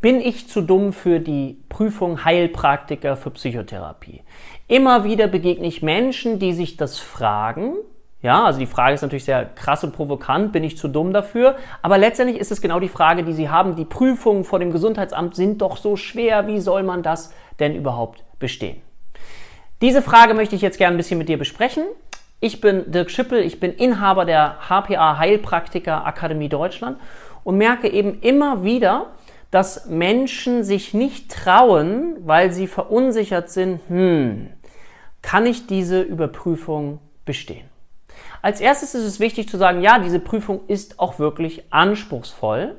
bin ich zu dumm für die Prüfung Heilpraktiker für Psychotherapie. Immer wieder begegne ich Menschen, die sich das fragen. Ja, also die Frage ist natürlich sehr krass und provokant, bin ich zu dumm dafür? Aber letztendlich ist es genau die Frage, die Sie haben. Die Prüfungen vor dem Gesundheitsamt sind doch so schwer. Wie soll man das denn überhaupt bestehen? Diese Frage möchte ich jetzt gerne ein bisschen mit dir besprechen. Ich bin Dirk Schippel, ich bin Inhaber der HPA Heilpraktiker Akademie Deutschland und merke eben immer wieder, dass Menschen sich nicht trauen, weil sie verunsichert sind, hm, kann ich diese Überprüfung bestehen? Als erstes ist es wichtig zu sagen, ja, diese Prüfung ist auch wirklich anspruchsvoll.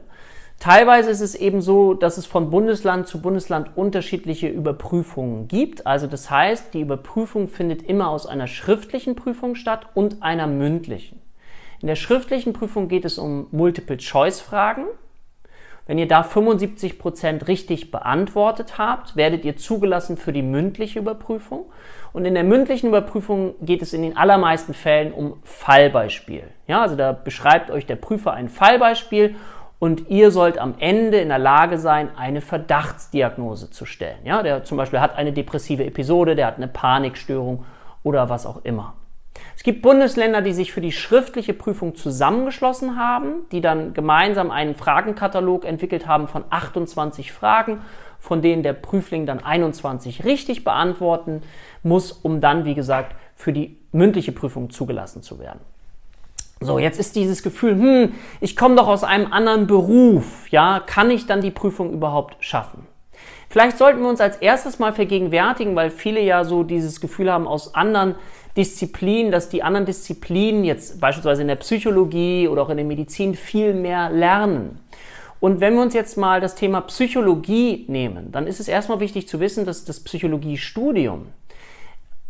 Teilweise ist es eben so, dass es von Bundesland zu Bundesland unterschiedliche Überprüfungen gibt. Also das heißt, die Überprüfung findet immer aus einer schriftlichen Prüfung statt und einer mündlichen. In der schriftlichen Prüfung geht es um Multiple-Choice-Fragen. Wenn ihr da 75 Prozent richtig beantwortet habt, werdet ihr zugelassen für die mündliche Überprüfung. Und in der mündlichen Überprüfung geht es in den allermeisten Fällen um Fallbeispiel. Ja, also da beschreibt euch der Prüfer ein Fallbeispiel und ihr sollt am Ende in der Lage sein, eine Verdachtsdiagnose zu stellen. Ja, der zum Beispiel hat eine depressive Episode, der hat eine Panikstörung oder was auch immer. Es gibt Bundesländer, die sich für die schriftliche Prüfung zusammengeschlossen haben, die dann gemeinsam einen Fragenkatalog entwickelt haben von 28 Fragen, von denen der Prüfling dann 21 richtig beantworten muss, um dann, wie gesagt, für die mündliche Prüfung zugelassen zu werden. So, jetzt ist dieses Gefühl, hm, ich komme doch aus einem anderen Beruf, ja, kann ich dann die Prüfung überhaupt schaffen? Vielleicht sollten wir uns als erstes mal vergegenwärtigen, weil viele ja so dieses Gefühl haben aus anderen Disziplinen, dass die anderen Disziplinen jetzt beispielsweise in der Psychologie oder auch in der Medizin viel mehr lernen. Und wenn wir uns jetzt mal das Thema Psychologie nehmen, dann ist es erstmal wichtig zu wissen, dass das Psychologiestudium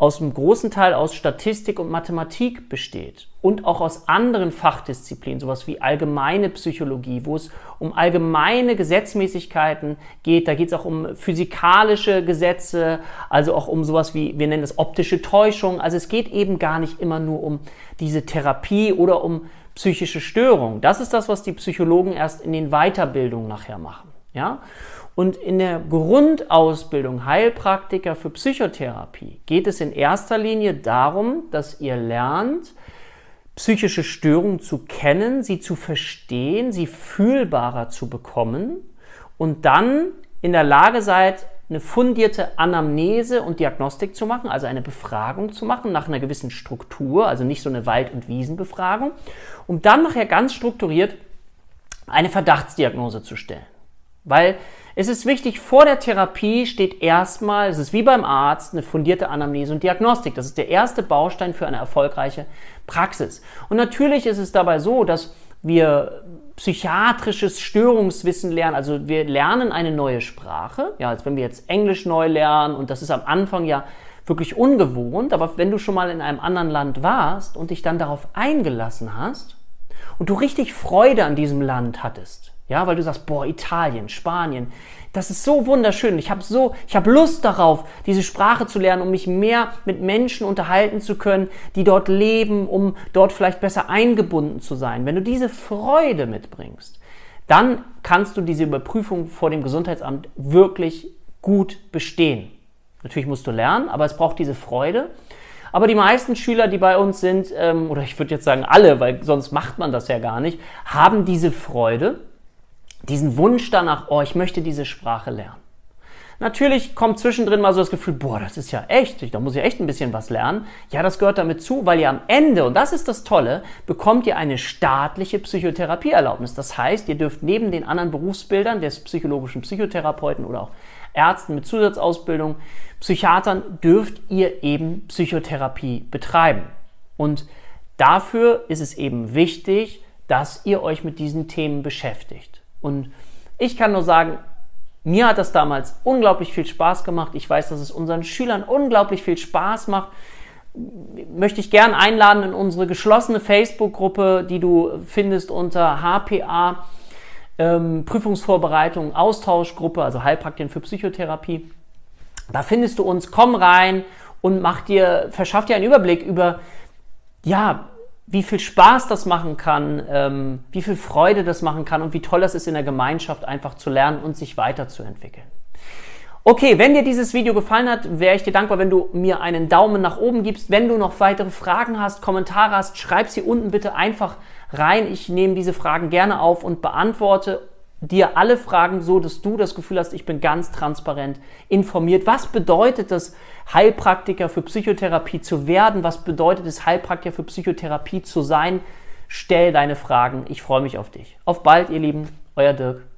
aus einem großen Teil aus Statistik und Mathematik besteht und auch aus anderen Fachdisziplinen, sowas wie allgemeine Psychologie, wo es um allgemeine Gesetzmäßigkeiten geht. Da geht es auch um physikalische Gesetze, also auch um sowas wie, wir nennen das optische Täuschung. Also es geht eben gar nicht immer nur um diese Therapie oder um psychische Störungen. Das ist das, was die Psychologen erst in den Weiterbildungen nachher machen. Ja? Und in der Grundausbildung Heilpraktiker für Psychotherapie geht es in erster Linie darum, dass ihr lernt, psychische Störungen zu kennen, sie zu verstehen, sie fühlbarer zu bekommen und dann in der Lage seid, eine fundierte Anamnese und Diagnostik zu machen, also eine Befragung zu machen nach einer gewissen Struktur, also nicht so eine Wald- und Wiesenbefragung, um dann nachher ganz strukturiert eine Verdachtsdiagnose zu stellen. Weil es ist wichtig, vor der Therapie steht erstmal, es ist wie beim Arzt, eine fundierte Anamnese und Diagnostik. Das ist der erste Baustein für eine erfolgreiche Praxis. Und natürlich ist es dabei so, dass wir psychiatrisches Störungswissen lernen. Also wir lernen eine neue Sprache, ja, als wenn wir jetzt Englisch neu lernen und das ist am Anfang ja wirklich ungewohnt, aber wenn du schon mal in einem anderen Land warst und dich dann darauf eingelassen hast und du richtig Freude an diesem Land hattest, ja, weil du sagst, boah, Italien, Spanien, das ist so wunderschön. Ich habe so, ich habe Lust darauf, diese Sprache zu lernen, um mich mehr mit Menschen unterhalten zu können, die dort leben, um dort vielleicht besser eingebunden zu sein. Wenn du diese Freude mitbringst, dann kannst du diese Überprüfung vor dem Gesundheitsamt wirklich gut bestehen. Natürlich musst du lernen, aber es braucht diese Freude. Aber die meisten Schüler, die bei uns sind, ähm, oder ich würde jetzt sagen alle, weil sonst macht man das ja gar nicht, haben diese Freude diesen Wunsch danach, oh, ich möchte diese Sprache lernen. Natürlich kommt zwischendrin mal so das Gefühl, boah, das ist ja echt, da muss ich echt ein bisschen was lernen. Ja, das gehört damit zu, weil ihr am Ende, und das ist das Tolle, bekommt ihr eine staatliche Psychotherapieerlaubnis. Das heißt, ihr dürft neben den anderen Berufsbildern des psychologischen Psychotherapeuten oder auch Ärzten mit Zusatzausbildung, Psychiatern, dürft ihr eben Psychotherapie betreiben. Und dafür ist es eben wichtig, dass ihr euch mit diesen Themen beschäftigt. Und ich kann nur sagen, mir hat das damals unglaublich viel Spaß gemacht. Ich weiß, dass es unseren Schülern unglaublich viel Spaß macht. Möchte ich gern einladen in unsere geschlossene Facebook-Gruppe, die du findest unter HPA ähm, Prüfungsvorbereitung Austauschgruppe, also Heilpraktiken für Psychotherapie. Da findest du uns. Komm rein und mach dir, verschaff dir einen Überblick über ja wie viel Spaß das machen kann, ähm, wie viel Freude das machen kann und wie toll das ist, in der Gemeinschaft einfach zu lernen und sich weiterzuentwickeln. Okay, wenn dir dieses Video gefallen hat, wäre ich dir dankbar, wenn du mir einen Daumen nach oben gibst. Wenn du noch weitere Fragen hast, Kommentare hast, schreib sie unten bitte einfach rein. Ich nehme diese Fragen gerne auf und beantworte dir alle Fragen so, dass du das Gefühl hast, ich bin ganz transparent informiert. Was bedeutet das, Heilpraktiker für Psychotherapie zu werden? Was bedeutet es, Heilpraktiker für Psychotherapie zu sein? Stell deine Fragen. Ich freue mich auf dich. Auf bald, ihr Lieben. Euer Dirk.